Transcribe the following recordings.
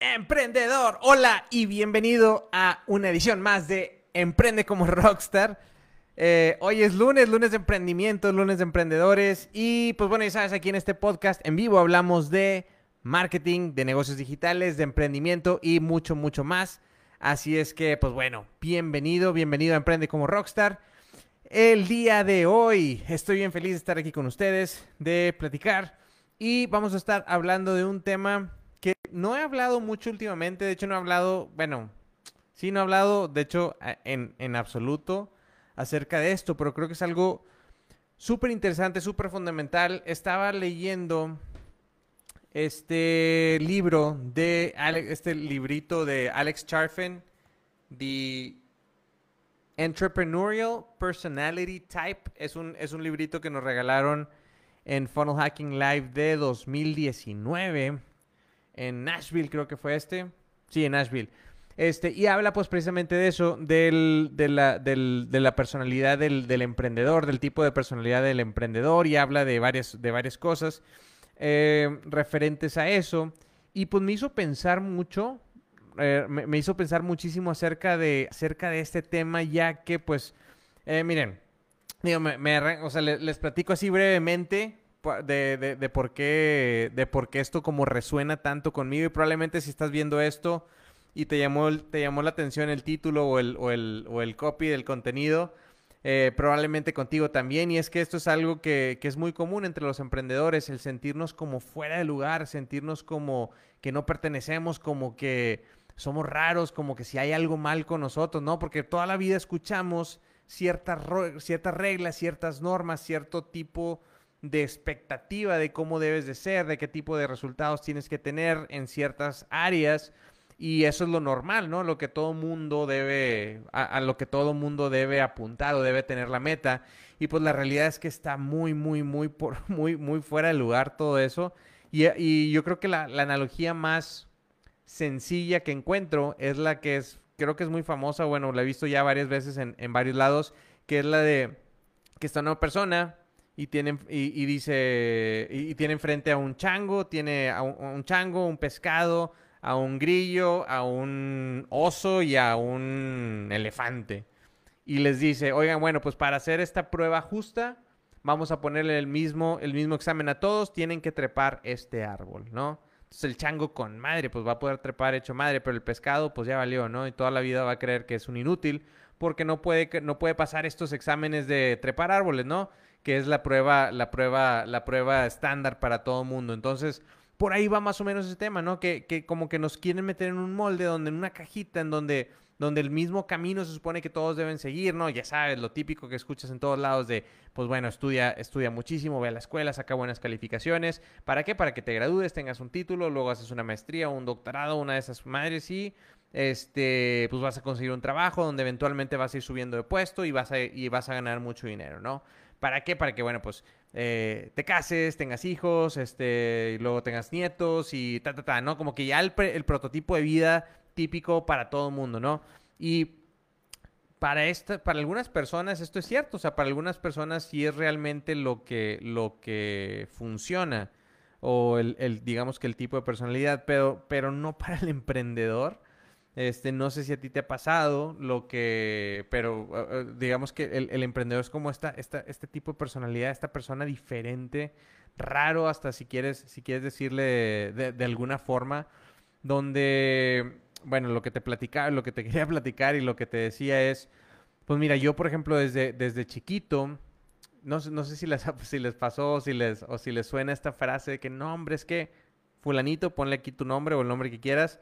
Emprendedor, hola y bienvenido a una edición más de Emprende como Rockstar. Eh, hoy es lunes, lunes de emprendimiento, lunes de emprendedores y pues bueno, ya sabes, aquí en este podcast en vivo hablamos de marketing, de negocios digitales, de emprendimiento y mucho, mucho más. Así es que pues bueno, bienvenido, bienvenido a Emprende como Rockstar. El día de hoy estoy bien feliz de estar aquí con ustedes, de platicar y vamos a estar hablando de un tema no he hablado mucho últimamente, de hecho no he hablado, bueno, sí no he hablado, de hecho, en, en absoluto acerca de esto, pero creo que es algo súper interesante, súper fundamental. Estaba leyendo este libro de este librito de Alex Charfen, The Entrepreneurial Personality Type. Es un, es un librito que nos regalaron en Funnel Hacking Live de 2019 en Nashville, creo que fue este. Sí, en Nashville. Este, y habla pues precisamente de eso, del, de, la, del, de la personalidad del, emprendedor, del tipo de personalidad del emprendedor y habla de varias, de varias cosas eh, referentes a eso. Y pues me hizo pensar mucho, eh, me, hizo pensar muchísimo acerca de, acerca de este tema, ya que pues, eh, miren, digo, me, o sea, les platico así brevemente de, de, por qué, de por qué esto como resuena tanto conmigo y probablemente si estás viendo esto y te llamó, te llamó la atención el título o el, o el, o el copy del contenido, eh, probablemente contigo también. Y es que esto es algo que, que, es muy común entre los emprendedores, el sentirnos como fuera de lugar, sentirnos como que no pertenecemos, como que somos raros, como que si hay algo mal con nosotros, ¿no? Porque toda la vida escuchamos ciertas, ciertas reglas, ciertas normas, cierto tipo de expectativa de cómo debes de ser, de qué tipo de resultados tienes que tener en ciertas áreas. Y eso es lo normal, ¿no? Lo que todo mundo debe, a, lo que todo mundo debe apuntar o debe tener la meta. Y pues la realidad es que está muy, muy, muy, por, muy, muy fuera de lugar todo eso. Y, y yo creo que la, la, analogía más sencilla que encuentro es la que es, creo que es muy famosa, bueno, la he visto ya varias veces en, en varios lados, que es la de que está una persona y tienen y, dice y, tienen frente a un chango, tiene a un, chango, un pescado, a un grillo, a un oso y a un elefante. Y les dice, "Oigan, bueno, pues para hacer esta prueba justa, vamos a ponerle el mismo el mismo examen a todos, tienen que trepar este árbol, ¿no?" Entonces el chango con madre, pues va a poder trepar hecho madre, pero el pescado pues ya valió, ¿no? Y toda la vida va a creer que es un inútil porque no puede no puede pasar estos exámenes de trepar árboles, ¿no? Que es la prueba, la prueba, la prueba estándar para todo el mundo. Entonces, por ahí va más o menos ese tema, ¿no? Que, que, como que nos quieren meter en un molde donde, en una cajita, en donde, donde el mismo camino se supone que todos deben seguir, ¿no? Ya sabes, lo típico que escuchas en todos lados de, pues bueno, estudia, estudia muchísimo, ve a la escuela, saca buenas calificaciones. ¿Para qué? Para que te gradúes, tengas un título, luego haces una maestría, un doctorado, una de esas madres y este, pues vas a conseguir un trabajo donde eventualmente vas a ir subiendo de puesto y vas a, y vas a ganar mucho dinero, ¿no? ¿Para qué? Para que, bueno, pues eh, te cases, tengas hijos, este, y luego tengas nietos y ta, ta, ta, ¿no? Como que ya el, prototipo de vida típico para todo el mundo, ¿no? Y para, esta, para algunas personas esto es cierto, o sea, para algunas personas sí es realmente lo que, lo que funciona o el, el digamos que el tipo de personalidad, pero, pero no para el emprendedor. Este, no sé si a ti te ha pasado lo que, pero uh, digamos que el, emprendedor es como esta, esta, este tipo de personalidad, esta persona diferente, raro hasta si quieres, si quieres decirle de, alguna forma, donde, bueno, lo que te platicaba, lo que te quería platicar y lo que te decía es, pues mira, yo por ejemplo desde, desde chiquito, no, no sé si les, si les pasó si les, o si les suena esta frase de que no, hombre, es que fulanito, ponle aquí tu nombre o el nombre que quieras,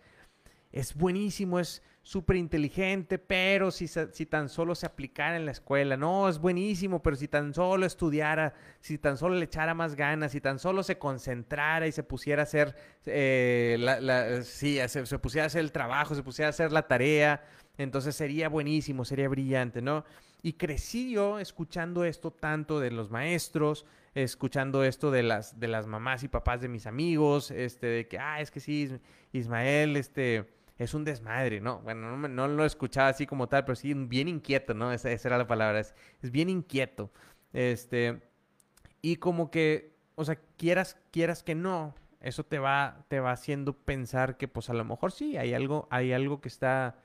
es buenísimo, es súper inteligente, pero si, si tan solo se aplicara en la escuela, no, es buenísimo, pero si tan solo estudiara, si tan solo le echara más ganas, si tan solo se concentrara y se pusiera a hacer, eh, la, sí, se, se, pusiera a hacer el trabajo, se pusiera a hacer la tarea, entonces sería buenísimo, sería brillante, ¿no? Y crecí yo escuchando esto tanto de los maestros, escuchando esto de las, de las mamás y papás de mis amigos, este, de que, ah, es que sí, Ismael, este, es un desmadre, ¿no? Bueno, no, no, lo escuchaba así como tal, pero sí bien inquieto, ¿no? Esa, era la palabra, es, bien inquieto. Este, y como que, o sea, quieras, quieras que no, eso te va, te va haciendo pensar que pues a lo mejor sí, hay algo, hay algo que está,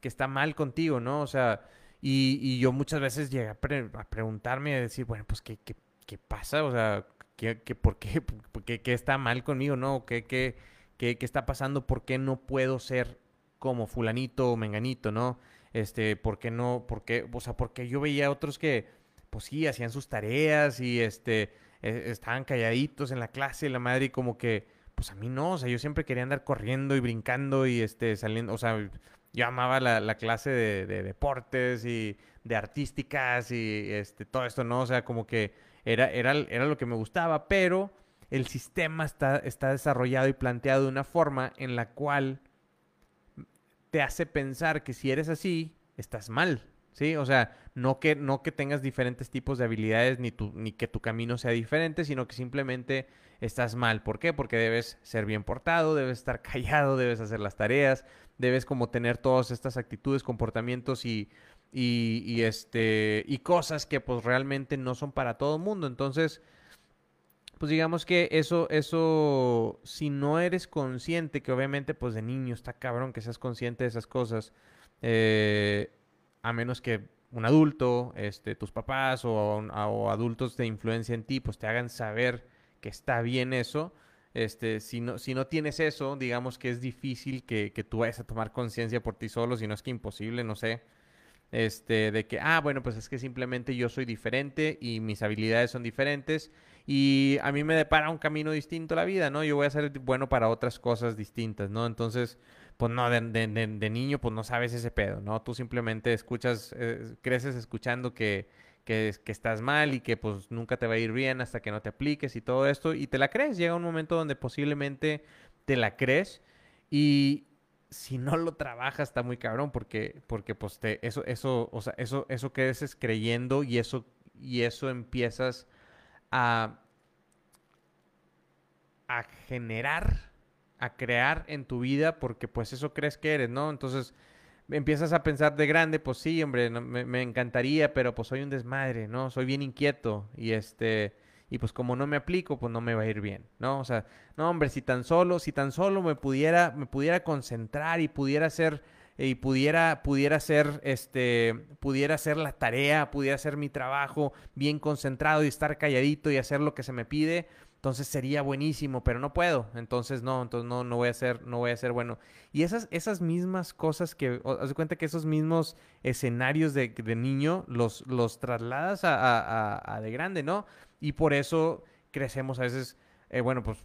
que está mal contigo, ¿no? O sea, y, yo muchas veces llegué a, preguntarme, a decir, bueno, pues ¿qué, qué, qué pasa? O sea, ¿qué, qué, ¿por qué? ¿Qué, qué está mal conmigo, no? ¿Qué, qué, qué, qué está pasando? ¿Por qué no puedo ser como fulanito o menganito, no? Este, ¿por qué no? ¿Por qué? O sea, porque yo veía otros que, pues sí, hacían sus tareas y este e, estaban calladitos en la clase, la madre, y como que, pues a mí no, o sea, yo siempre quería andar corriendo y brincando y este, saliendo, o sea, yo amaba la, clase de, deportes y de artísticas y este, todo esto, ¿no? O sea, como que era, era, era lo que me gustaba, pero el sistema está, está desarrollado y planteado de una forma en la cual te hace pensar que si eres así, estás mal, ¿sí? O sea, no que, no que tengas diferentes tipos de habilidades ni, ni que tu camino sea diferente, sino que simplemente estás mal. ¿Por qué? Porque debes ser bien portado, debes estar callado, debes hacer las tareas, debes como tener todas estas actitudes, comportamientos y, y, este, y cosas que pues realmente no son para todo el mundo. Entonces, pues digamos que eso, eso, si no eres consciente, que obviamente pues de niño está cabrón que seas consciente de esas cosas, eh, a menos que un adulto, este, tus papás o, adultos de influencia en ti, pues te hagan saber que está bien eso. Este, si no, si no tienes eso, digamos que es difícil que, que tú vayas a tomar conciencia por ti solo, si no es que imposible, no sé. Este, de que, ah, bueno, pues es que simplemente yo soy diferente y mis habilidades son diferentes y a mí me depara un camino distinto la vida, ¿no? Yo voy a ser bueno para otras cosas distintas, ¿no? Entonces, pues no, de, de, niño pues no sabes ese pedo, ¿no? Tú simplemente escuchas, eh, creces escuchando que, que, que, estás mal y que pues nunca te va a ir bien hasta que no te apliques y todo esto y te la crees. Llega un momento donde posiblemente te la crees y si no lo trabajas está muy cabrón porque, porque pues eso, eso, o sea, eso, eso creces creyendo y eso, y eso empiezas a, generar a crear en tu vida porque pues eso crees que eres, ¿no? Entonces empiezas a pensar de grande, pues sí, hombre, me, encantaría, pero pues soy un desmadre, ¿no? Soy bien inquieto y este, y pues como no me aplico, pues no me va a ir bien, ¿no? O sea, no, hombre, si tan solo, si tan solo me pudiera, me pudiera concentrar y pudiera hacer, y pudiera, pudiera hacer, este, pudiera hacer la tarea, pudiera hacer mi trabajo bien concentrado y estar calladito y hacer lo que se me pide, entonces sería buenísimo, pero no puedo. Entonces no, entonces no, no voy a ser, no voy a ser bueno. Y esas, esas mismas cosas que, haz de cuenta que esos mismos escenarios de, de niño los, los trasladas a, a, de grande, ¿no? Y por eso crecemos a veces, eh, bueno, pues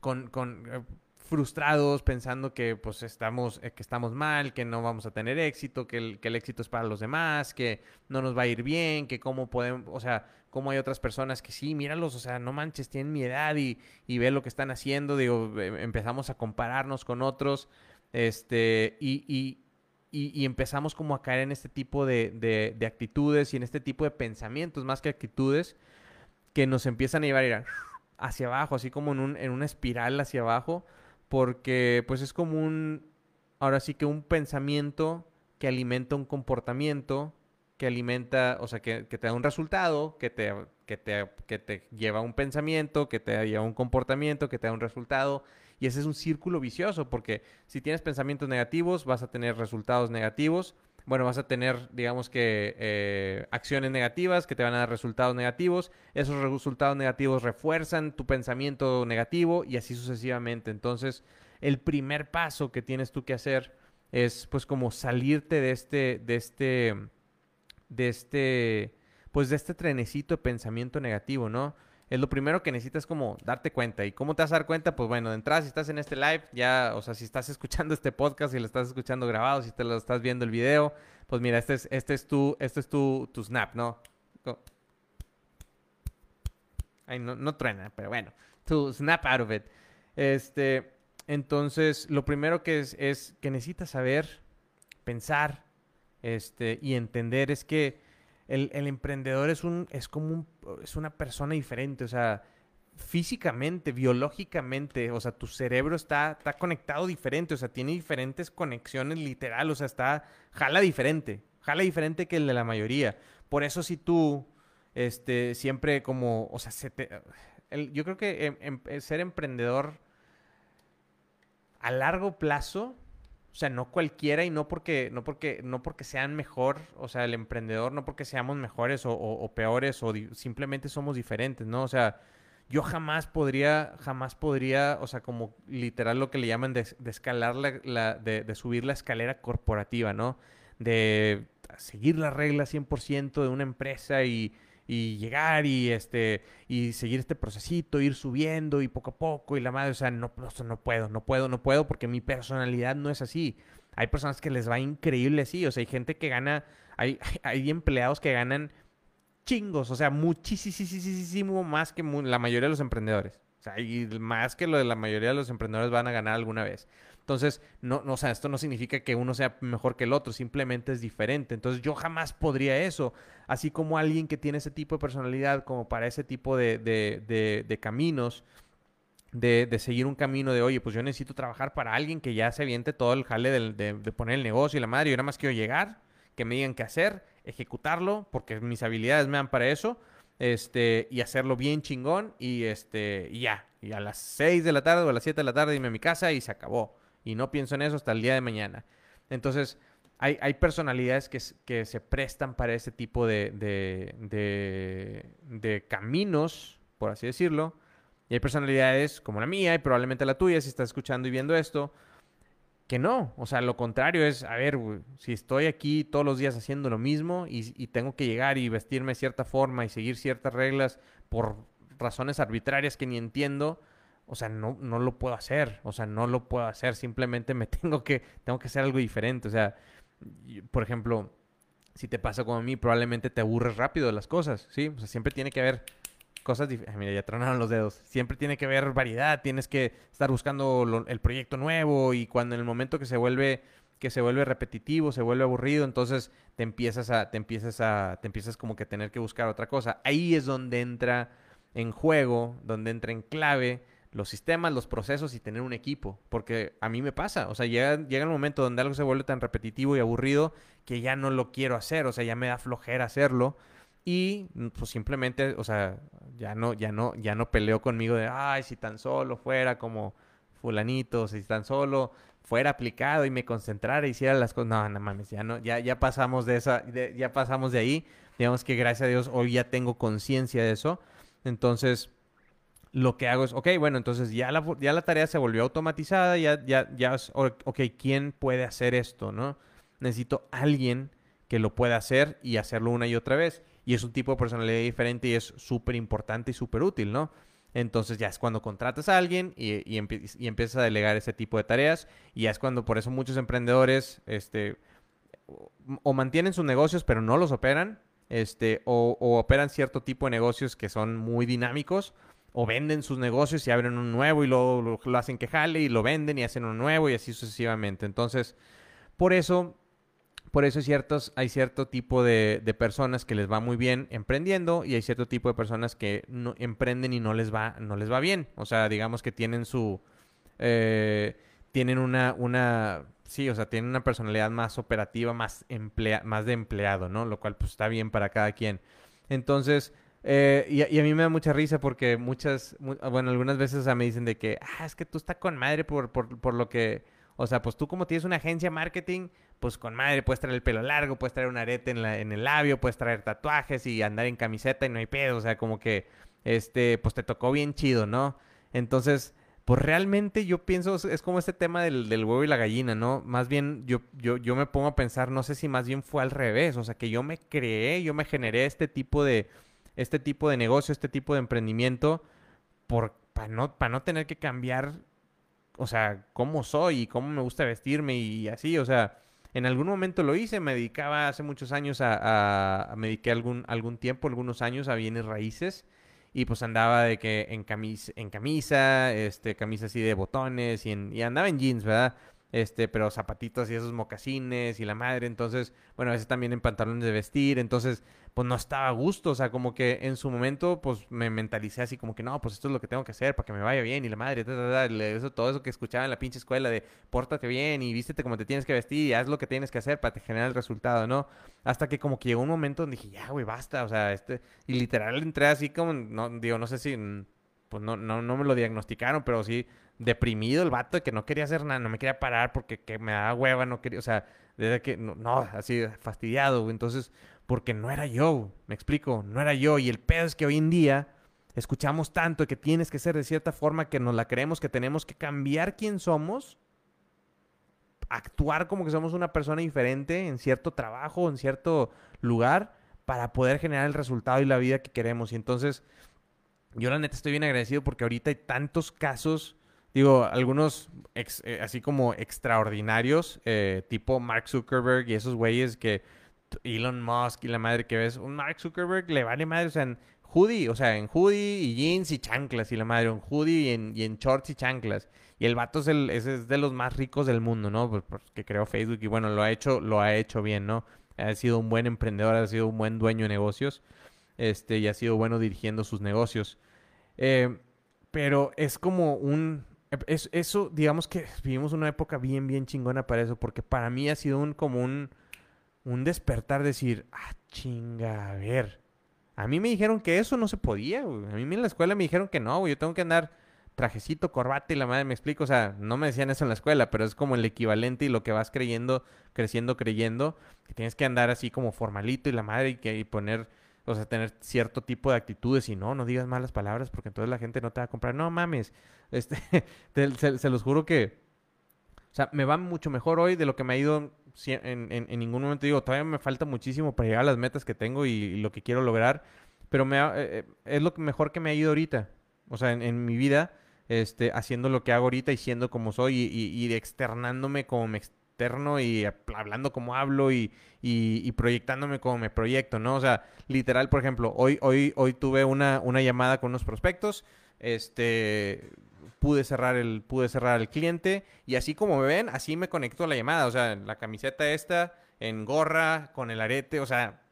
con, con eh, frustrados pensando que pues estamos, eh, que estamos mal, que no vamos a tener éxito, que el, que el éxito es para los demás, que no nos va a ir bien, que cómo podemos, o sea, cómo hay otras personas que sí, míralos, o sea, no manches, tienen mi edad y, y ve lo que están haciendo, digo, em, empezamos a compararnos con otros, este, y, y, y, empezamos como a caer en este tipo de, de, de, actitudes y en este tipo de pensamientos, más que actitudes, que nos empiezan a llevar hacia abajo, así como en, un, en una espiral hacia abajo, porque pues es como un, ahora sí que un pensamiento que alimenta un comportamiento, que alimenta, o sea, que, te da un resultado, que te, que, te, que te lleva a un pensamiento, que te lleva a un comportamiento, que te da un resultado. Y ese es un círculo vicioso, porque si tienes pensamientos negativos, vas a tener resultados negativos. Bueno, vas a tener, digamos que, eh, acciones negativas que te van a dar resultados negativos. Esos resultados negativos refuerzan tu pensamiento negativo y así sucesivamente. Entonces, el primer paso que tienes tú que hacer es, pues, como salirte de este, de este, de este, pues, de este trenecito de pensamiento negativo, ¿no? Es lo primero que necesitas como darte cuenta. ¿Y cómo te vas a dar cuenta? Pues bueno, de entrada, si estás en este live, ya, o sea, si estás escuchando este podcast, si lo estás escuchando grabado, si te lo estás viendo el video, pues mira, este es, este es tu, este es tu, tu snap, ¿no? Ay, no, no truena, pero bueno, tu snap out of it. Este, entonces, lo primero que es, es que necesitas saber, pensar, este, y entender es que el, emprendedor es, un, es como un, es una persona diferente, o sea, físicamente, biológicamente, o sea, tu cerebro está, está conectado diferente, o sea, tiene diferentes conexiones literal, o sea, está, jala diferente, jala diferente que el de la mayoría. Por eso si tú, este, siempre como, o sea, se te, yo creo que em, em, ser emprendedor a largo plazo, o sea, no cualquiera y no porque, no porque, no porque sean mejor, o sea, el emprendedor, no porque seamos mejores o, peores o simplemente somos diferentes, ¿no? O sea, yo jamás podría, jamás podría, o sea, como literal lo que le llaman de, escalar la, de, subir la escalera corporativa, ¿no? De seguir las reglas 100% de una empresa y, y llegar y este y seguir este procesito, ir subiendo y poco a poco y la madre, o sea, no, no, no puedo, no puedo, no puedo porque mi personalidad no es así. Hay personas que les va increíble así, o sea, hay gente que gana, hay, hay empleados que ganan chingos, o sea, muchísimo más que la mayoría de los emprendedores. O sea, y más que lo de la mayoría de los emprendedores van a ganar alguna vez. Entonces, no, no, o sea, esto no significa que uno sea mejor que el otro, simplemente es diferente. Entonces, yo jamás podría eso. Así como alguien que tiene ese tipo de personalidad, como para ese tipo de, de, de, caminos, de, de, seguir un camino de, oye, pues yo necesito trabajar para alguien que ya se aviente todo el jale de, de, poner el negocio y la madre, yo nada más quiero llegar, que me digan qué hacer, ejecutarlo, porque mis habilidades me dan para eso, este, y hacerlo bien chingón, y este, y ya, y a las 6 de la tarde o a las 7 de la tarde irme a mi casa y se acabó y no pienso en eso hasta el día de mañana. Entonces, hay, hay personalidades que, que, se prestan para ese tipo de, de, de, caminos, por así decirlo. Y hay personalidades como la mía y probablemente la tuya, si estás escuchando y viendo esto, que no. O sea, lo contrario es, a ver, si estoy aquí todos los días haciendo lo mismo y, y, tengo que llegar y vestirme de cierta forma y seguir ciertas reglas por razones arbitrarias que ni entiendo, o sea, no, no lo puedo hacer, o sea, no lo puedo hacer, simplemente me tengo que, tengo que hacer algo diferente, o sea, por ejemplo, si te pasa como a mí, probablemente te aburres rápido de las cosas, ¿sí? O sea, siempre tiene que haber cosas diferentes. Mira, ya tronaron los dedos. Siempre tiene que haber variedad, tienes que estar buscando el proyecto nuevo y cuando en el momento que se vuelve que se vuelve repetitivo, se vuelve aburrido, entonces te empiezas a te empiezas a te empiezas como que tener que buscar otra cosa. Ahí es donde entra en juego, donde entra en clave los sistemas, los procesos y tener un equipo. Porque a mí me pasa. O sea, llega, llega el momento donde algo se vuelve tan repetitivo y aburrido que ya no lo quiero hacer. O sea, ya me da flojera hacerlo. Y pues simplemente, o sea, ya no, ya no, ya no peleo conmigo de ay, si tan solo fuera como fulanito, si tan solo fuera aplicado y me concentrara y hiciera las cosas. No, no mames, ya no, ya, ya pasamos de esa, ya pasamos de ahí. Digamos que gracias a Dios hoy ya tengo conciencia de eso. Entonces, lo que hago es, ok, bueno, entonces ya la, ya la tarea se volvió automatizada, ya, ya, ya, ok, ¿quién puede hacer esto, no? Necesito alguien que lo pueda hacer y hacerlo una y otra vez. Y es un tipo de personalidad diferente y es súper importante y súper útil, ¿no? Entonces ya es cuando contratas a alguien y, y, empiezas a delegar ese tipo de tareas. Y ya es cuando por eso muchos emprendedores este, o mantienen sus negocios pero no los operan. Este, o operan cierto tipo de negocios que son muy dinámicos o venden sus negocios y abren un nuevo y luego lo, hacen que jale y lo venden y hacen un nuevo y así sucesivamente. Entonces, por eso, por eso hay, ciertos, hay cierto tipo de, personas que les va muy bien emprendiendo y hay cierto tipo de personas que no, emprenden y no les va, no les va bien. O sea, digamos que tienen su... Eh, tienen una, una, sí, o sea, tienen una personalidad más operativa, más, emplea, más de empleado, ¿no? Lo cual pues está bien para cada quien. Entonces, eh, y, a mí me da mucha risa porque muchas, bueno, algunas veces me dicen de que, ah, es que tú estás con madre por, por, por lo que, o sea, pues tú como tienes una agencia marketing, pues con madre puedes traer el pelo largo, puedes traer un arete en, la, en el labio, puedes traer tatuajes y andar en camiseta y no hay pedo, o sea, como que, este, pues te tocó bien chido, ¿no? Entonces, pues realmente yo pienso, es como este tema del, del, huevo y la gallina, ¿no? Más bien yo, yo, yo me pongo a pensar, no sé si más bien fue al revés, o sea, que yo me creé, yo me generé este tipo de este tipo de negocio, este tipo de emprendimiento, para, no, para no tener que cambiar, o sea, cómo soy y cómo me gusta vestirme y así, o sea, en algún momento lo hice, me dedicaba hace muchos años a, me dediqué algún, algún tiempo, algunos años a bienes raíces y pues andaba de que en camisa, en camisa, este, camisa así de botones y, y andaba en jeans, ¿verdad? Este, pero zapatitos y esos mocasines y la madre, entonces, bueno, a veces también en pantalones de vestir, entonces, pues no estaba a gusto, o sea, como que en su momento, pues me mentalicé así como que no, pues esto es lo que tengo que hacer para que me vaya bien y la madre, eso, todo eso que escuchaba en la pinche escuela de pórtate bien y vístete como te tienes que vestir y haz lo que tienes que hacer para generar el resultado, ¿no? Hasta que como que llegó un momento donde dije, ya, güey, basta, o sea, este, y literal entré así como, no, digo, no sé si pues no, no, no me lo diagnosticaron, pero sí deprimido el vato de que no quería hacer nada, no me quería parar porque que me daba hueva, no quería, o sea, desde que, no, no así fastidiado. Entonces, porque no era yo, me explico, no era yo. Y el pedo es que hoy en día escuchamos tanto que tienes que ser de cierta forma que nos la creemos, que tenemos que cambiar quién somos, actuar como que somos una persona diferente en cierto trabajo, en cierto lugar, para poder generar el resultado y la vida que queremos. Y entonces, yo la neta estoy bien agradecido porque ahorita hay tantos casos, digo, algunos eh, así como extraordinarios, eh, tipo Mark Zuckerberg y esos güeyes que Elon Musk y la madre que ves, un Mark Zuckerberg le vale madre, o sea, en hoodie, o sea, en hoodie y jeans y chanclas y la madre, en hoodie y en, y en shorts y chanclas. Y el vato es, el, es, de los más ricos del mundo, ¿no? Pues, porque creó Facebook y bueno, lo ha hecho, lo ha hecho bien, ¿no? Ha sido un buen emprendedor, ha sido un buen dueño de negocios, este, y ha sido bueno dirigiendo sus negocios. Eh, pero es como un, es, eso, digamos que vivimos una época bien, bien chingona para eso, porque para mí ha sido un, como un, un despertar, decir, ah, chinga, a ver. A mí me dijeron que eso no se podía. A mí en la escuela me dijeron que no, güey. Yo tengo que andar trajecito, corbata y la madre me explico. O sea, no me decían eso en la escuela, pero es como el equivalente y lo que vas creyendo, creciendo, creyendo, que tienes que andar así como formalito y la madre y, que, y poner, o sea, tener cierto tipo de actitudes y no, no digas malas palabras porque entonces la gente no te va a comprar. No mames, este, se los juro que, o sea, me va mucho mejor hoy de lo que me ha ido en, ningún momento digo, todavía me falta muchísimo para llegar a las metas que tengo y, lo que quiero lograr, pero me eh, eh, es lo mejor que me ha ido ahorita, o sea, en, mi vida, este, haciendo lo que hago ahorita y siendo como soy y, externándome como me externo y hablando como hablo y, proyectándome como me proyecto, ¿no? O sea, literal, por ejemplo, hoy, hoy, hoy tuve una, una llamada con unos prospectos, este pude cerrar el, pude cerrar el cliente y así como me ven, así me conectó la llamada, o sea, la camiseta esta, en gorra, con el arete, o sea,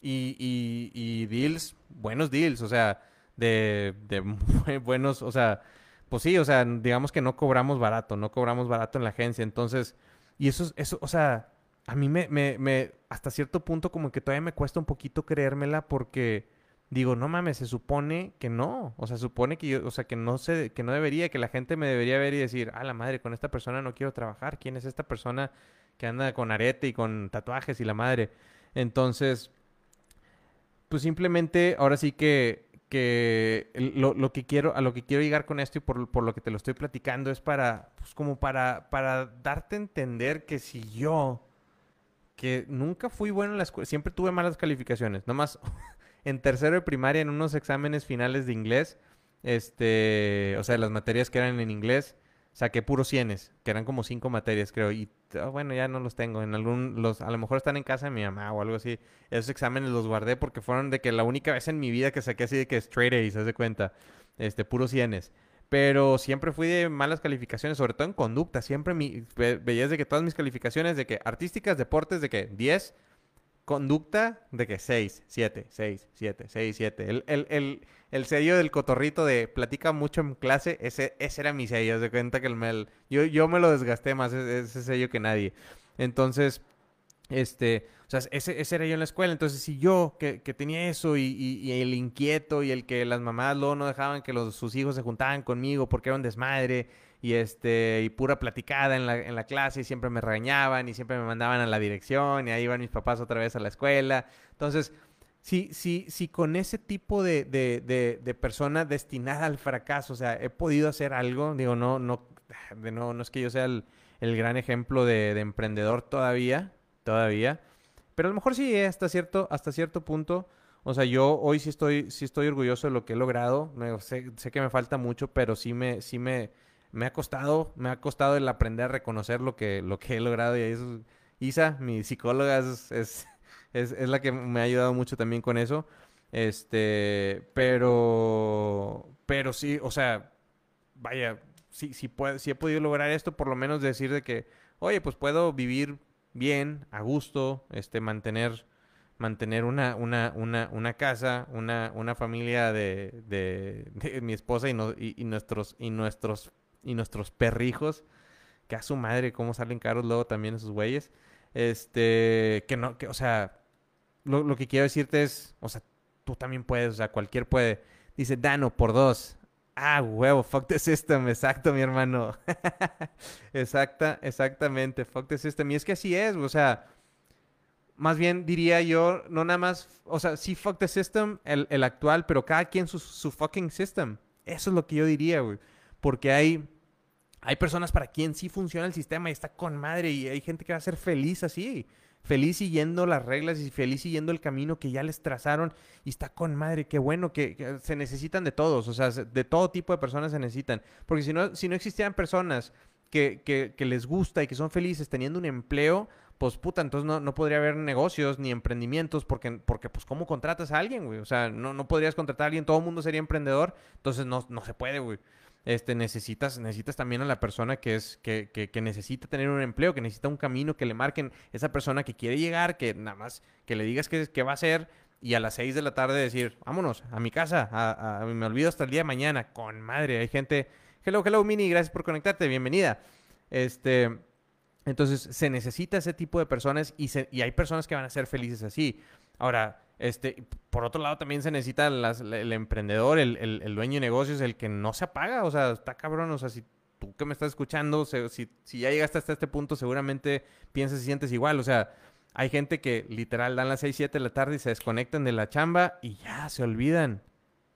y, y, deals, buenos deals, o sea, de, de buenos, o sea, pues sí, o sea, digamos que no cobramos barato, no cobramos barato en la agencia, entonces, y eso, eso, o sea, a mí me, me, me, hasta cierto punto como que todavía me cuesta un poquito creérmela porque digo, no mames, se supone que no, o sea, supone que yo, o sea, que no sé, que no debería, que la gente me debería ver y decir, ah, la madre, con esta persona no quiero trabajar, ¿quién es esta persona que anda con arete y con tatuajes y la madre? Entonces, pues simplemente, ahora sí que, que lo, lo, que quiero, a lo que quiero llegar con esto y por, por lo que te lo estoy platicando es para, pues como para, para darte a entender que si yo, que nunca fui bueno en la escuela, siempre tuve malas calificaciones, nomás en tercero de primaria en unos exámenes finales de inglés, este, o sea, las materias que eran en inglés, saqué puros cienes, que eran como cinco materias, creo, y ah, bueno, ya no los tengo, en algún, los, a lo mejor están en casa de mi mamá o algo así, esos exámenes los guardé porque fueron de que la única vez en mi vida que saqué así de que straight A's, se de cuenta, este, puros cienes. Pero siempre fui de malas calificaciones, sobre todo en conducta. Siempre mi, veías de que todas mis calificaciones, de que artísticas, deportes, de que 10, conducta de que 6, 7, 6, 7, 6, 7. El, el, el, el, sello del cotorrito de platica mucho en clase, ese, ese era mi sello. Se cuenta que el, yo, yo me lo desgasté más ese, ese sello que nadie. Entonces, este, o sea, ese, ese, era yo en la escuela. Entonces, si yo que, que tenía eso y, y, el inquieto y el que las mamás luego no dejaban que los, sus hijos se juntaban conmigo porque era un desmadre y este y pura platicada en la, en la clase y siempre me regañaban y siempre me mandaban a la dirección y ahí iban mis papás otra vez a la escuela. Entonces, si, si, si con ese tipo de, de, de, persona destinada al fracaso, o sea, he podido hacer algo, digo, no, no, de no, no es que yo sea el, el gran ejemplo de, emprendedor todavía, todavía, pero a lo mejor sí, hasta cierto, hasta cierto punto. O sea, yo hoy sí estoy, sí estoy orgulloso de lo que he logrado. sé, sé, que me falta mucho, pero sí me, sí me, me ha costado, me ha costado el aprender a reconocer lo que, lo que he logrado y eso, Isa, mi psicóloga, es, es, es, la que me ha ayudado mucho también con eso. Este, pero, pero sí, o sea, vaya, sí, sí, puedo, sí he podido lograr esto, por lo menos decir de que, oye, pues puedo vivir bien, a gusto, este, mantener, mantener una, una, una, una casa, una, una familia de, de, mi esposa y, no, y, nuestros, y nuestros y nuestros perrijos, que a su madre cómo salen caros luego también esos güeyes. Este, que no, que, o sea, lo, que quiero decirte es, o sea, tú también puedes, o sea, cualquier puede. Dice Dano por dos. Ah, huevo, fuck the system, exacto, mi hermano. Exacta, exactamente, fuck the system. Y es que así es, o sea, más bien diría yo, no nada más, o sea, sí fuck the system, el, el actual, pero cada quien su, su fucking system. Eso es lo que yo diría, güey. Porque hay, hay personas para quien sí funciona el sistema y está con madre y hay gente que va a ser feliz así feliz siguiendo las reglas y feliz siguiendo el camino que ya les trazaron y está con madre, qué bueno que, se necesitan de todos, o sea, de todo tipo de personas se necesitan, porque si no, si no existieran personas que, que, les gusta y que son felices teniendo un empleo, pues puta, entonces no, no podría haber negocios ni emprendimientos porque, porque pues ¿cómo contratas a alguien, güey? O sea, no, no podrías contratar a alguien, todo el mundo sería emprendedor, entonces no, no se puede, güey este, necesitas, necesitas también a la persona que es, que, que, necesita tener un empleo, que necesita un camino, que le marquen esa persona que quiere llegar, que nada más, que le digas qué, va a hacer y a las 6 de la tarde decir, vámonos a mi casa, a, me olvido hasta el día de mañana, con madre, hay gente, hello, hello Mini, gracias por conectarte, bienvenida. Este, entonces se necesita ese tipo de personas y, y hay personas que van a ser felices así. Ahora, este, por otro lado, también se necesita el emprendedor, el, dueño de negocios, el que no se apaga. O sea, está cabrón. O sea, si tú que me estás escuchando, si, ya llegaste hasta este punto, seguramente piensas y sientes igual. O sea, hay gente que literal dan las 6, 7 de la tarde y se desconectan de la chamba y ya se olvidan.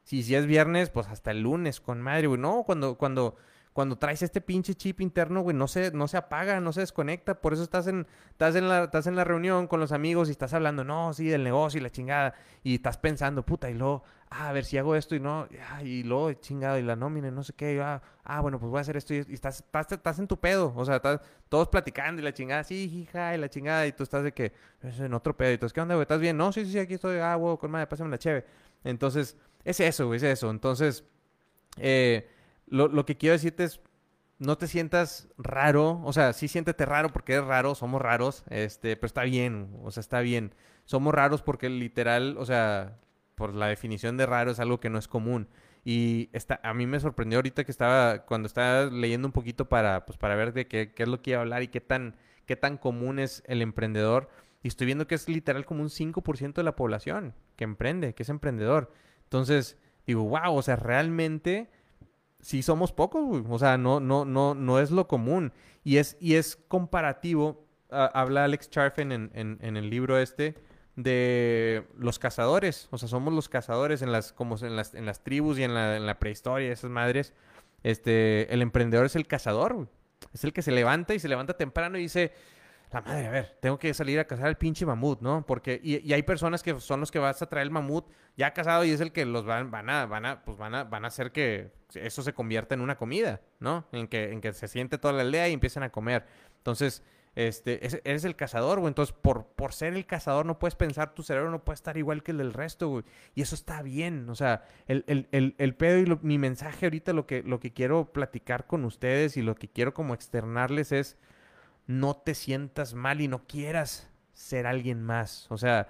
Si, si es viernes, pues hasta el lunes, con madre, güey. No, cuando, cuando cuando traes este pinche chip interno, güey, no se, no se apaga, no se desconecta. Por eso estás en, estás, en la, estás en la reunión con los amigos y estás hablando, no, sí, del negocio y la chingada. Y estás pensando, puta, y luego, ah, a ver si hago esto y no, y luego, chingado, y la nómina, no sé qué. ah, ah, bueno, pues voy a hacer esto. Y, estás, estás, estás, en tu pedo. O sea, estás todos platicando y la chingada, sí, hija, y la chingada. Y tú estás de que, es en otro pedo. Y tú, ¿qué onda, güey? ¿Estás bien? No, sí, sí, aquí estoy, ah, güey, con madre, pásame la cheve. Entonces, es eso, güey, es eso. Entonces, eh lo, lo que quiero decirte es, no te sientas raro, o sea, sí siéntete raro porque es raro, somos raros, este, pero está bien, o sea, está bien. Somos raros porque literal, o sea, por la definición de raro es algo que no es común. Y está, a mí me sorprendió ahorita que estaba, cuando estaba leyendo un poquito para, pues, para ver de qué, qué es lo que iba a hablar y qué tan, qué tan común es el emprendedor. Y estoy viendo que es literal como un 5% de la población que emprende, que es emprendedor. Entonces, digo, wow, o sea, realmente sí somos pocos, güey. O sea, no, no, no, no es lo común. Y es, y es comparativo. habla Alex Charfen en, en, el libro este de los cazadores. O sea, somos los cazadores en las, como en las, en las tribus y en la, en la prehistoria, esas madres. Este, el emprendedor es el cazador, güey. Es el que se levanta y se levanta temprano y dice, la madre, a ver, tengo que salir a cazar al pinche mamut, ¿no? Porque, y, hay personas que son los que vas a traer el mamut ya casado y es el que los van, van a, van a, pues van a, van a hacer que eso se convierta en una comida, ¿no? En que, en que se siente toda la aldea y empiecen a comer. Entonces, este, eres el cazador, güey. Entonces, por, por ser el cazador, no puedes pensar, tu cerebro no puede estar igual que el del resto, güey. Y eso está bien. O sea, el, el, el pedo y mi mensaje ahorita, lo que, lo que quiero platicar con ustedes y lo que quiero como externarles es no te sientas mal y no quieras ser alguien más. O sea,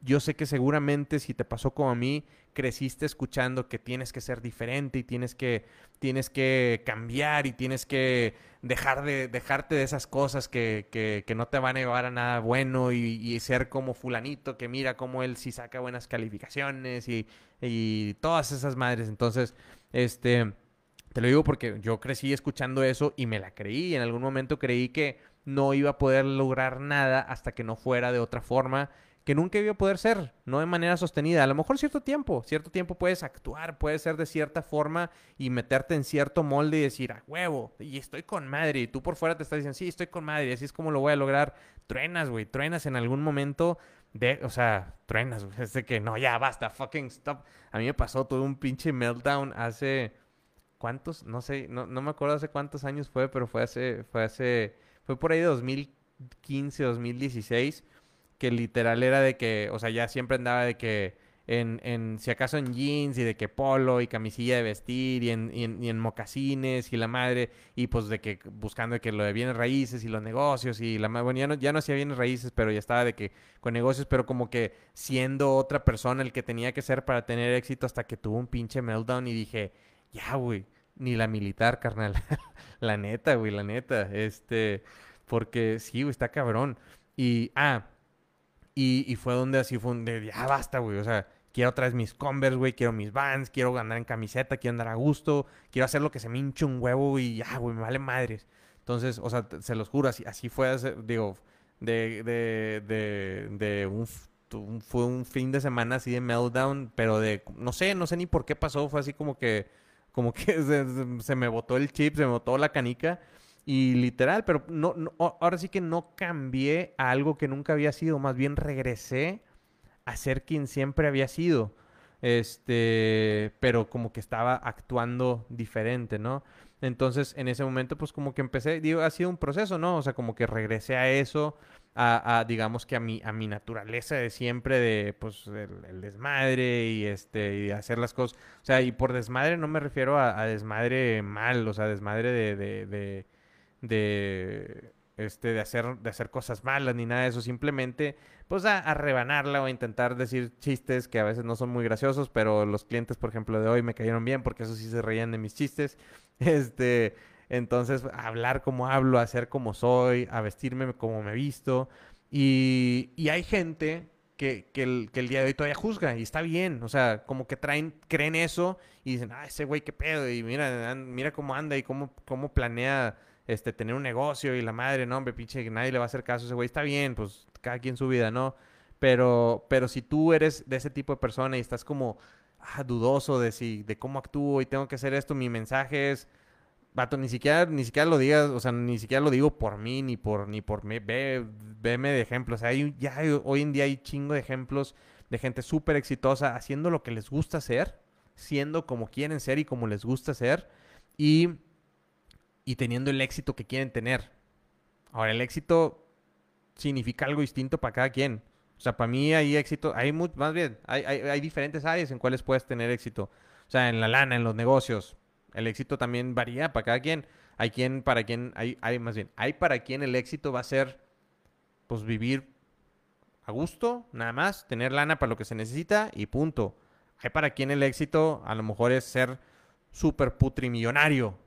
yo sé que seguramente si te pasó como a mí, creciste escuchando que tienes que ser diferente y tienes que, tienes que cambiar y tienes que dejar de, dejarte de esas cosas que, que, no te van a llevar a nada bueno y, ser como fulanito que mira cómo él sí saca buenas calificaciones y, y todas esas madres. Entonces, este te lo digo porque yo crecí escuchando eso y me la creí. En algún momento creí que no iba a poder lograr nada hasta que no fuera de otra forma, que nunca iba a poder ser, no de manera sostenida. A lo mejor cierto tiempo, cierto tiempo puedes actuar, puedes ser de cierta forma y meterte en cierto molde y decir, a huevo, y estoy con madre. Y tú por fuera te estás diciendo, sí, estoy con madre, así es como lo voy a lograr. Truenas, güey, truenas en algún momento de, o sea, truenas, güey. Es de que no, ya basta, fucking stop. A mí me pasó todo un pinche meltdown hace ¿cuántos? No sé, no, no me acuerdo hace cuántos años fue, pero fue hace, fue hace, fue por ahí de 2015, 2016, que literal era de que, o sea, ya siempre andaba de que en, en si acaso en jeans y de que polo y camisilla de vestir y en, y en, mocasines y la madre, y pues de que buscando de que lo de bienes raíces y los negocios y la madre, bueno, ya no, ya no hacía bienes raíces, pero ya estaba de que con negocios, pero como que siendo otra persona el que tenía que ser para tener éxito hasta que tuvo un pinche meltdown y dije, ya, güey, ni la militar, carnal. la neta, güey, la neta. Este, porque sí, güey, está cabrón. Y, ah, y, y fue donde así fue donde, ya basta, güey. O sea, quiero otra vez mis Converse, güey, quiero mis Vans, quiero andar en camiseta, quiero andar a gusto, quiero hacer lo que se me hinche un huevo y ya, güey, me vale madres. Entonces, o sea, se los juro, así, así fue, digo, de, de, de, de un, fue un fin de semana así de meltdown, pero de, no sé, no sé ni por qué pasó, fue así como que, como que se, me botó el chip, se me botó la canica. Y literal, pero no, ahora sí que no cambié a algo que nunca había sido, más bien regresé a ser quien siempre había sido. Este, pero como que estaba actuando diferente, ¿no? Entonces, en ese momento, pues como que empecé, digo, ha sido un proceso, ¿no? O sea, como que regresé a eso, a, digamos que a mi, a mi naturaleza de siempre, de, pues, el, desmadre y, este, y hacer las cosas. O sea, y por desmadre no me refiero a, desmadre mal, o sea, desmadre de, de, de, este, de hacer, de hacer cosas malas ni nada de eso, simplemente pues a, rebanarla o a intentar decir chistes que a veces no son muy graciosos, pero los clientes, por ejemplo, de hoy me cayeron bien porque eso sí se reían de mis chistes. Este, entonces, hablar como hablo, hacer como soy, a vestirme como me visto. Y, y hay gente que, que, el, día de hoy todavía juzga y está bien. O sea, como que traen, creen eso y dicen, ah, ese güey qué pedo. Y mira, mira cómo anda y cómo, cómo planea este, tener un negocio y la madre, no, hombre, pinche, nadie le va a hacer caso a ese güey. Está bien, pues cada quien su vida, ¿no? Pero, pero si tú eres de ese tipo de persona y estás como ah, dudoso de si, de cómo actúo y tengo que hacer esto, mi mensaje es, vato, ni siquiera, ni siquiera lo digas, o sea, ni siquiera lo digo por mí, ni por, ni por mí, ve, veme de ejemplos. O sea, hay, ya hoy en día hay chingo de ejemplos de gente súper exitosa haciendo lo que les gusta hacer, siendo como quieren ser y como les gusta ser. Y y teniendo el éxito que quieren tener. Ahora, el éxito significa algo distinto para cada quien. O sea, para mí hay éxito, hay más bien, hay, hay, diferentes áreas en cuales puedes tener éxito. O sea, en la lana, en los negocios. El éxito también varía para cada quien. Hay quien, para quien, hay, hay más bien, hay para quien el éxito va a ser, pues vivir a gusto, nada más, tener lana para lo que se necesita y punto. Hay para quien el éxito a lo mejor es ser súper putrimillonario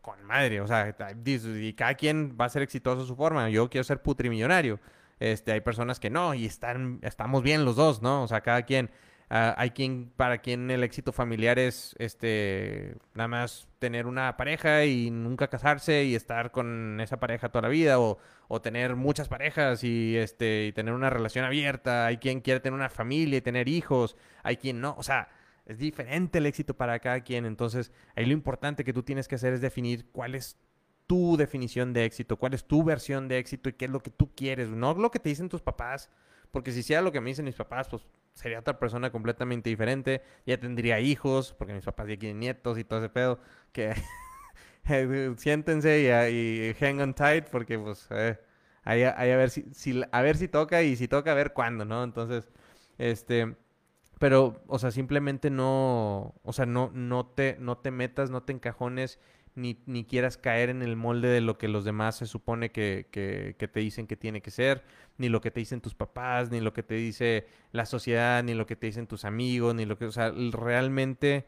con madre, o sea, y cada quien va a ser exitoso a su forma. Yo quiero ser putrimillonario. Este, hay personas que no, y están, estamos bien los dos, ¿no? O sea, cada quien. Ah, hay quien, para quien el éxito familiar es, este, nada más tener una pareja y nunca casarse y estar con esa pareja toda la vida, o, o tener muchas parejas y, este, y tener una relación abierta. Hay quien quiere tener una familia y tener hijos. Hay quien no, o sea, es diferente el éxito para cada quien. Entonces, ahí lo importante que tú tienes que hacer es definir cuál es tu definición de éxito, cuál es tu versión de éxito y qué es lo que tú quieres, no lo que te dicen tus papás, porque si sea lo que me dicen mis papás, pues sería otra persona completamente diferente, ya tendría hijos, porque mis papás ya tienen nietos y todo ese pedo, que siéntense y, hang on tight, porque pues eh, ahí, a ver si, si, a ver si toca y si toca a ver cuándo, ¿no? Entonces, este pero, o sea, simplemente no, o sea, no, no, te, no te metas, no te encajones, ni, ni quieras caer en el molde de lo que los demás se supone que, que, te dicen que tiene que ser, ni lo que te dicen tus papás, ni lo que te dice la sociedad, ni lo que te dicen tus amigos, ni lo que, o sea, realmente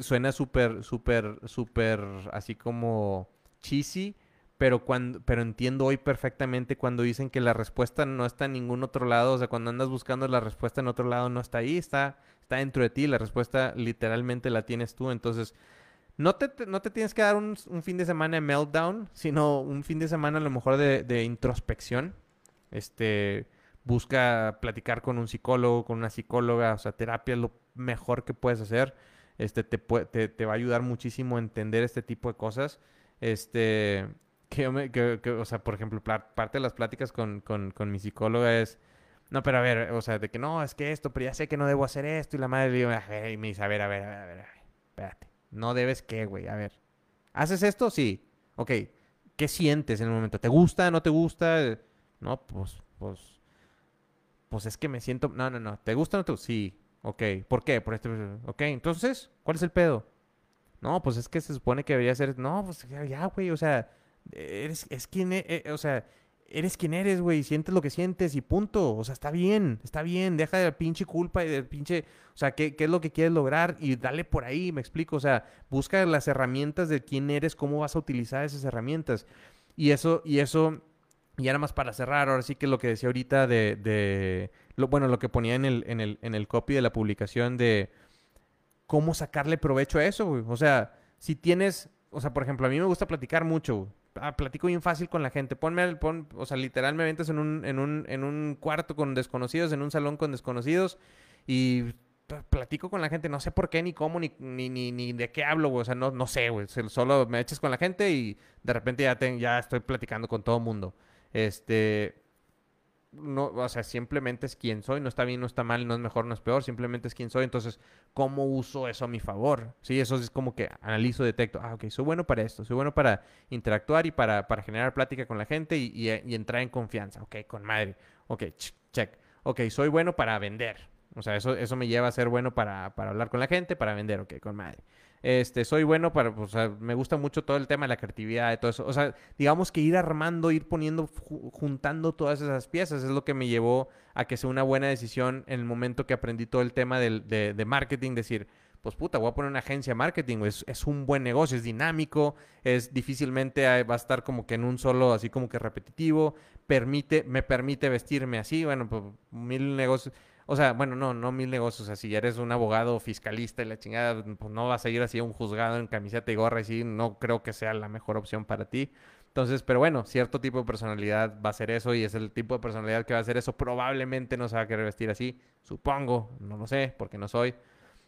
suena súper, súper, súper así como cheesy, pero cuando pero entiendo hoy perfectamente cuando dicen que la respuesta no está en ningún otro lado, o sea, cuando andas buscando la respuesta en otro lado no está ahí, está está dentro de ti, la respuesta literalmente la tienes tú, entonces no te, no te tienes que dar un, fin de semana de meltdown, sino un fin de semana a lo mejor de, introspección. Este, busca platicar con un psicólogo, con una psicóloga, o sea, terapia es lo mejor que puedes hacer. Este, te, te, te va a ayudar muchísimo a entender este tipo de cosas. Este, que yo me, que, o sea, por ejemplo, parte de las pláticas con, con, con, mi psicóloga es, no, pero a ver, o sea, de que no, es que esto, pero ya sé que no debo hacer esto, y la madre le digo, y me dice, a ver, a ver, a ver, a ver, espérate, no debes qué, güey, a ver, ¿haces esto? Sí, ok, ¿qué sientes en el momento? ¿Te gusta, no te gusta? No, pues, pues, pues es que me siento, no, no, no, ¿te gusta o no te gusta? Sí, ok, ¿por qué? Por este, ok, entonces, ¿cuál es el pedo? No, pues es que se supone que debería ser, no, pues ya, güey, o sea eres, es quien, eh, o sea, eres quien eres, güey, sientes lo que sientes y punto. O sea, está bien, está bien, deja de la pinche culpa y del pinche, o sea, ¿qué, ¿qué, es lo que quieres lograr? Y dale por ahí, me explico, o sea, busca las herramientas de quién eres, cómo vas a utilizar esas herramientas. Y eso, y eso y nada más para cerrar, ahora sí que lo que decía ahorita de, de lo, bueno, lo que ponía en el, en, el, en el copy de la publicación de cómo sacarle provecho a eso, güey. O sea, si tienes, o sea, por ejemplo, a mí me gusta platicar mucho, güey. Ah, platico bien fácil con la gente. Ponme, pon, o sea, literalmente es en un, en, un, en un cuarto con desconocidos, en un salón con desconocidos y platico con la gente, no sé por qué, ni cómo, ni, ni, ni, de qué hablo, güey. O sea, no, no sé, güey. Solo me eches con la gente y de repente ya, ya estoy platicando con todo mundo. Este, no, o sea, simplemente es quien soy, no está bien, no está mal, no es mejor, no es peor, simplemente es quien soy. Entonces, ¿cómo uso eso a mi favor? Sí, eso es como que analizo, detecto, ah, ok, soy bueno para esto, soy bueno para interactuar y para, para generar plática con la gente y, y, entrar en confianza. Ok, con madre. Ok, check. Ok, soy bueno para vender. O sea, eso, eso me lleva a ser bueno para, para hablar con la gente, para vender. Ok, con madre. Este, soy bueno para, me gusta mucho todo el tema de la creatividad, y todo eso. O sea, digamos que ir armando, ir poniendo, juntando todas esas piezas es lo que me llevó a que sea una buena decisión en el momento que aprendí todo el tema de, de, marketing, decir, pues puta, voy a poner una agencia de marketing, es, es, un buen negocio, es dinámico, es difícilmente va a estar como que en un solo, así como que repetitivo, permite, me permite vestirme así, bueno, pues mil negocios o sea, bueno, no, no mil negocios. O sea, si eres un abogado fiscalista y la chingada, pues no vas a ir así a un juzgado en camiseta y gorra y sí, no creo que sea la mejor opción para ti. Entonces, pero bueno, cierto tipo de personalidad va a ser eso y es el tipo de personalidad que va a hacer eso. Probablemente no se va a querer vestir así, supongo, no lo sé, porque no soy.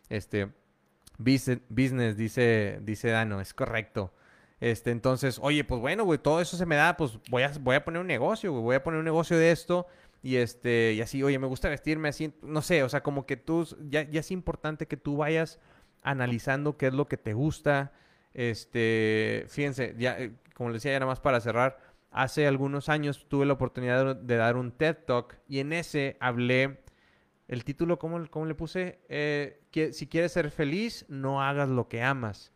Este, business, dice, dice Dano, es correcto. Este, entonces, oye, pues bueno, güey, todo eso se me da, pues voy a, voy a poner un negocio, güey, voy a poner un negocio de esto y este, y así, oye, me gusta vestirme así, no sé, o sea, como que tú, ya, ya es importante que tú vayas analizando qué es lo que te gusta. Este, fíjense, ya, eh, como les decía, ya nada más para cerrar, hace algunos años tuve la oportunidad de, dar un TED Talk y en ese hablé, el título, ¿cómo, cómo le puse? Eh, que si quieres ser feliz, no hagas lo que amas.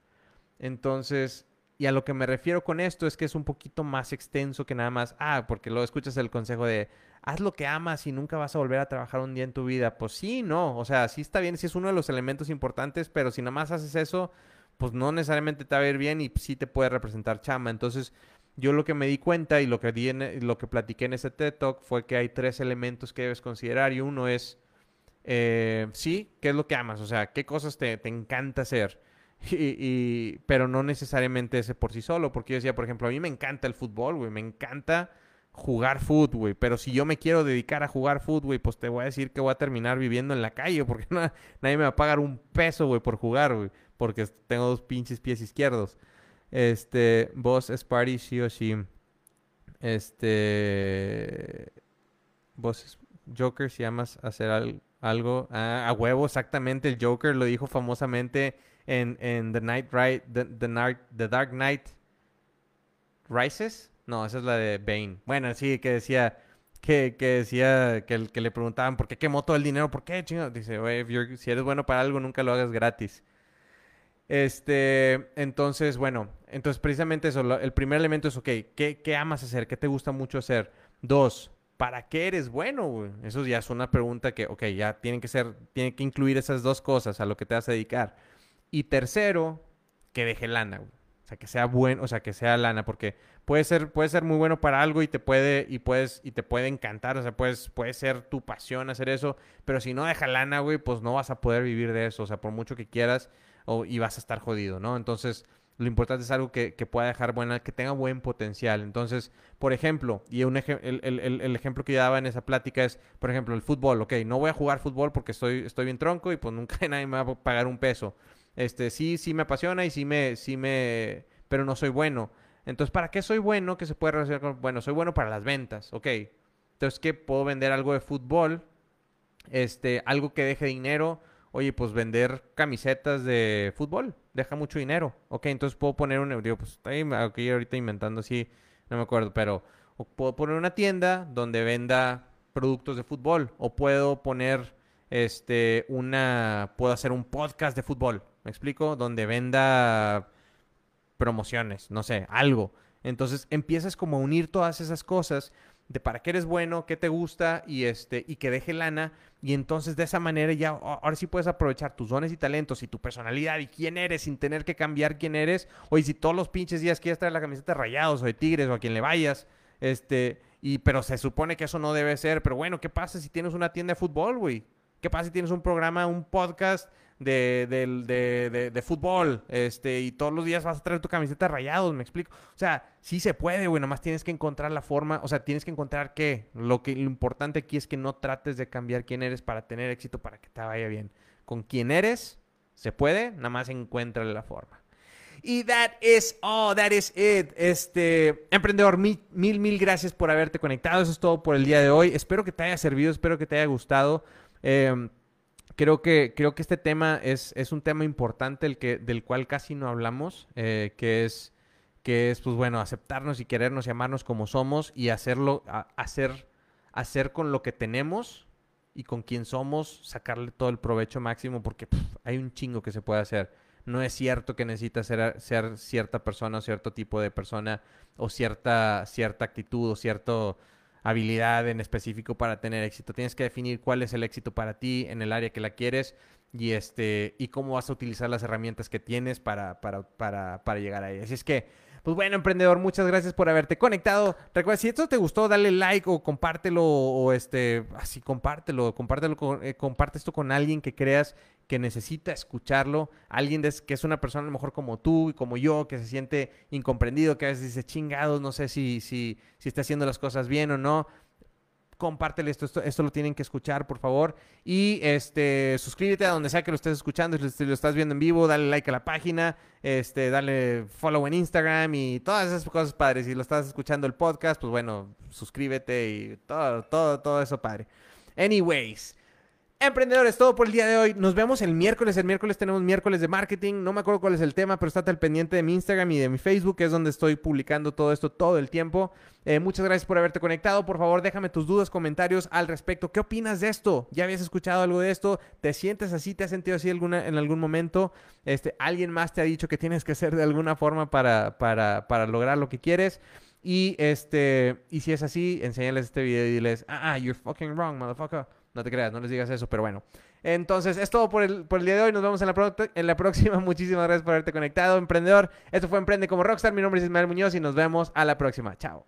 Entonces, y a lo que me refiero con esto es que es un poquito más extenso que nada más, ah, porque luego escuchas el consejo de, haz lo que amas y nunca vas a volver a trabajar un día en tu vida. Pues sí, no, o sea, sí está bien, sí es uno de los elementos importantes, pero si nada más haces eso, pues no necesariamente te va a ir bien y sí te puede representar chama. Entonces, yo lo que me di cuenta y lo que, di lo que platiqué en ese TED Talk fue que hay tres elementos que debes considerar y uno es, eh, sí, ¿qué es lo que amas? O sea, ¿qué cosas te, te encanta hacer? Y, pero no necesariamente ese por sí solo, porque yo decía, por ejemplo, a mí me encanta el fútbol, güey, me encanta jugar fútbol, güey. Pero si yo me quiero dedicar a jugar fútbol, güey, pues te voy a decir que voy a terminar viviendo en la calle porque nadie me va a pagar un peso, güey, por jugar, güey. Porque tengo dos pinches pies izquierdos. Este, vos es party, sí o sí. Este, vos es Joker, si amas hacer algo. Ah, a huevo, exactamente. El Joker lo dijo famosamente en, en The Night Right, the, the Dark Knight Rises no, esa es la de Bane. Bueno, sí, que decía que, decía que, que, le preguntaban por qué quemó todo el dinero, por qué, chingo. Dice, güey, si eres bueno para algo, nunca lo hagas gratis. Este, entonces, bueno, entonces precisamente eso, el primer elemento es, ok, ¿qué, ¿qué, amas hacer? ¿Qué te gusta mucho hacer? Dos, ¿para qué eres bueno? Eso ya es una pregunta que, ok, ya tienen que ser, tienen que incluir esas dos cosas a lo que te vas a dedicar. Y tercero, que deje lana, güey. Sea, que sea bueno, o sea, que sea lana, porque puede ser, puede ser muy bueno para algo y te puede, y puedes, y te puede encantar, o sea, puedes, puede ser tu pasión hacer eso, pero si no deja lana, güey, pues no vas a poder vivir de eso, o sea, por mucho que quieras, o, y vas a estar jodido, ¿no? Entonces, lo importante es algo que, que pueda dejar buena, que tenga buen potencial. Entonces, por ejemplo, y un el, el, el, ejemplo que yo daba en esa plática es, por ejemplo, el fútbol, ok, no voy a jugar fútbol porque estoy, estoy bien tronco y pues nunca nadie me va a pagar un peso. Este, sí, sí me apasiona y sí me, sí me, pero no soy bueno. Entonces, ¿para qué soy bueno? Que se puede relacionar con, bueno, soy bueno para las ventas, ok. Entonces, ¿qué? Puedo vender algo de fútbol, este, algo que deje dinero. Oye, pues vender camisetas de fútbol, deja mucho dinero. Ok, entonces puedo poner un, digo, pues estoy aquí ahorita inventando así, no me acuerdo, pero puedo poner una tienda donde venda productos de fútbol o puedo poner este una puedo hacer un podcast de fútbol, ¿me explico? Donde venda promociones, no sé, algo. Entonces empiezas como a unir todas esas cosas de para qué eres bueno, qué te gusta y este y que deje lana y entonces de esa manera ya ahora sí puedes aprovechar tus dones y talentos y tu personalidad y quién eres sin tener que cambiar quién eres. Oye, si todos los pinches días quieres traer la camiseta de Rayados o de Tigres o a quien le vayas, este Y, pero se supone que eso no debe ser. Pero bueno, ¿qué pasa si tienes una tienda de fútbol, güey? ¿Qué pasa si tienes un programa, un podcast de, de, de, fútbol? Este, y todos los días vas a traer tu camiseta rayados, me explico. O sea, sí se puede, güey. Nomás tienes que encontrar la forma. O sea, tienes que encontrar qué. Lo, que, lo importante aquí es que no trates de cambiar quién eres para tener éxito, para que te vaya bien. Con quién eres, se puede, nada más encuéntrale la forma. Y that is all, that is it. Este, emprendedor, mil, mil, mil gracias por haberte conectado. Eso es todo por el día de hoy. Espero que te haya servido, espero que te haya gustado. Em, creo, que, creo que este tema es, es un tema importante el que, del cual casi no hablamos, eh, que es, que es, pues bueno, aceptarnos y querernos y amarnos como somos y hacerlo, hacer, hacer con lo que tenemos y con quien somos, sacarle todo el provecho máximo porque hay un chingo que se puede hacer. No es cierto que necesitas ser, ser cierta persona o cierto tipo de persona o cierta, cierta actitud o cierta habilidad en específico para tener éxito. Tienes que definir cuál es el éxito para ti en el área que la quieres y, este, y cómo vas a utilizar las herramientas que tienes para, para, para, para llegar ahí. Así es que pues bueno, emprendedor, muchas gracias por haberte conectado. Recuerda, si esto te gustó, dale like o compártelo o este, así compártelo, compártelo, eh, comparte esto con alguien que creas que necesita escucharlo, alguien que es una persona a lo mejor como tú y como yo, que se siente incomprendido, que a veces dice chingados, no sé si, si, si está haciendo las cosas bien o no compártele esto, esto, lo tienen que escuchar, por favor. Y este, suscríbete a donde sea que lo estés escuchando, si lo estás viendo en vivo, dale like a la página, este, dale follow en Instagram y todas esas cosas padres. Si lo estás escuchando el podcast, pues bueno, suscríbete y todo, todo, todo eso padre. Anyways, Emprendedores, todo por el día de hoy. Nos vemos el miércoles. El miércoles tenemos miércoles de marketing. No me acuerdo cuál es el tema, pero estate al pendiente de mi Instagram y de mi Facebook, que es donde estoy publicando todo esto todo el tiempo. Eh, muchas gracias por haberte conectado. Por favor, déjame tus dudas, comentarios al respecto. ¿Qué opinas de esto? ¿Ya habías escuchado algo de esto? ¿Te sientes así? ¿Te has sentido así alguna, en algún momento? Este, ¿Alguien más te ha dicho que tienes que hacer de alguna forma para, para, para lograr lo que quieres? Y, este, y si es así, enséñales este video y diles, ah, ah you're fucking wrong, motherfucker. No te creas, no les digas eso, pero bueno. Entonces, es todo por el, por el día de hoy. Nos vemos en la, en la próxima. Muchísimas gracias por haberte conectado, emprendedor. Esto fue Emprende como Rockstar. Mi nombre es Ismael Muñoz y nos vemos a la próxima. Chao.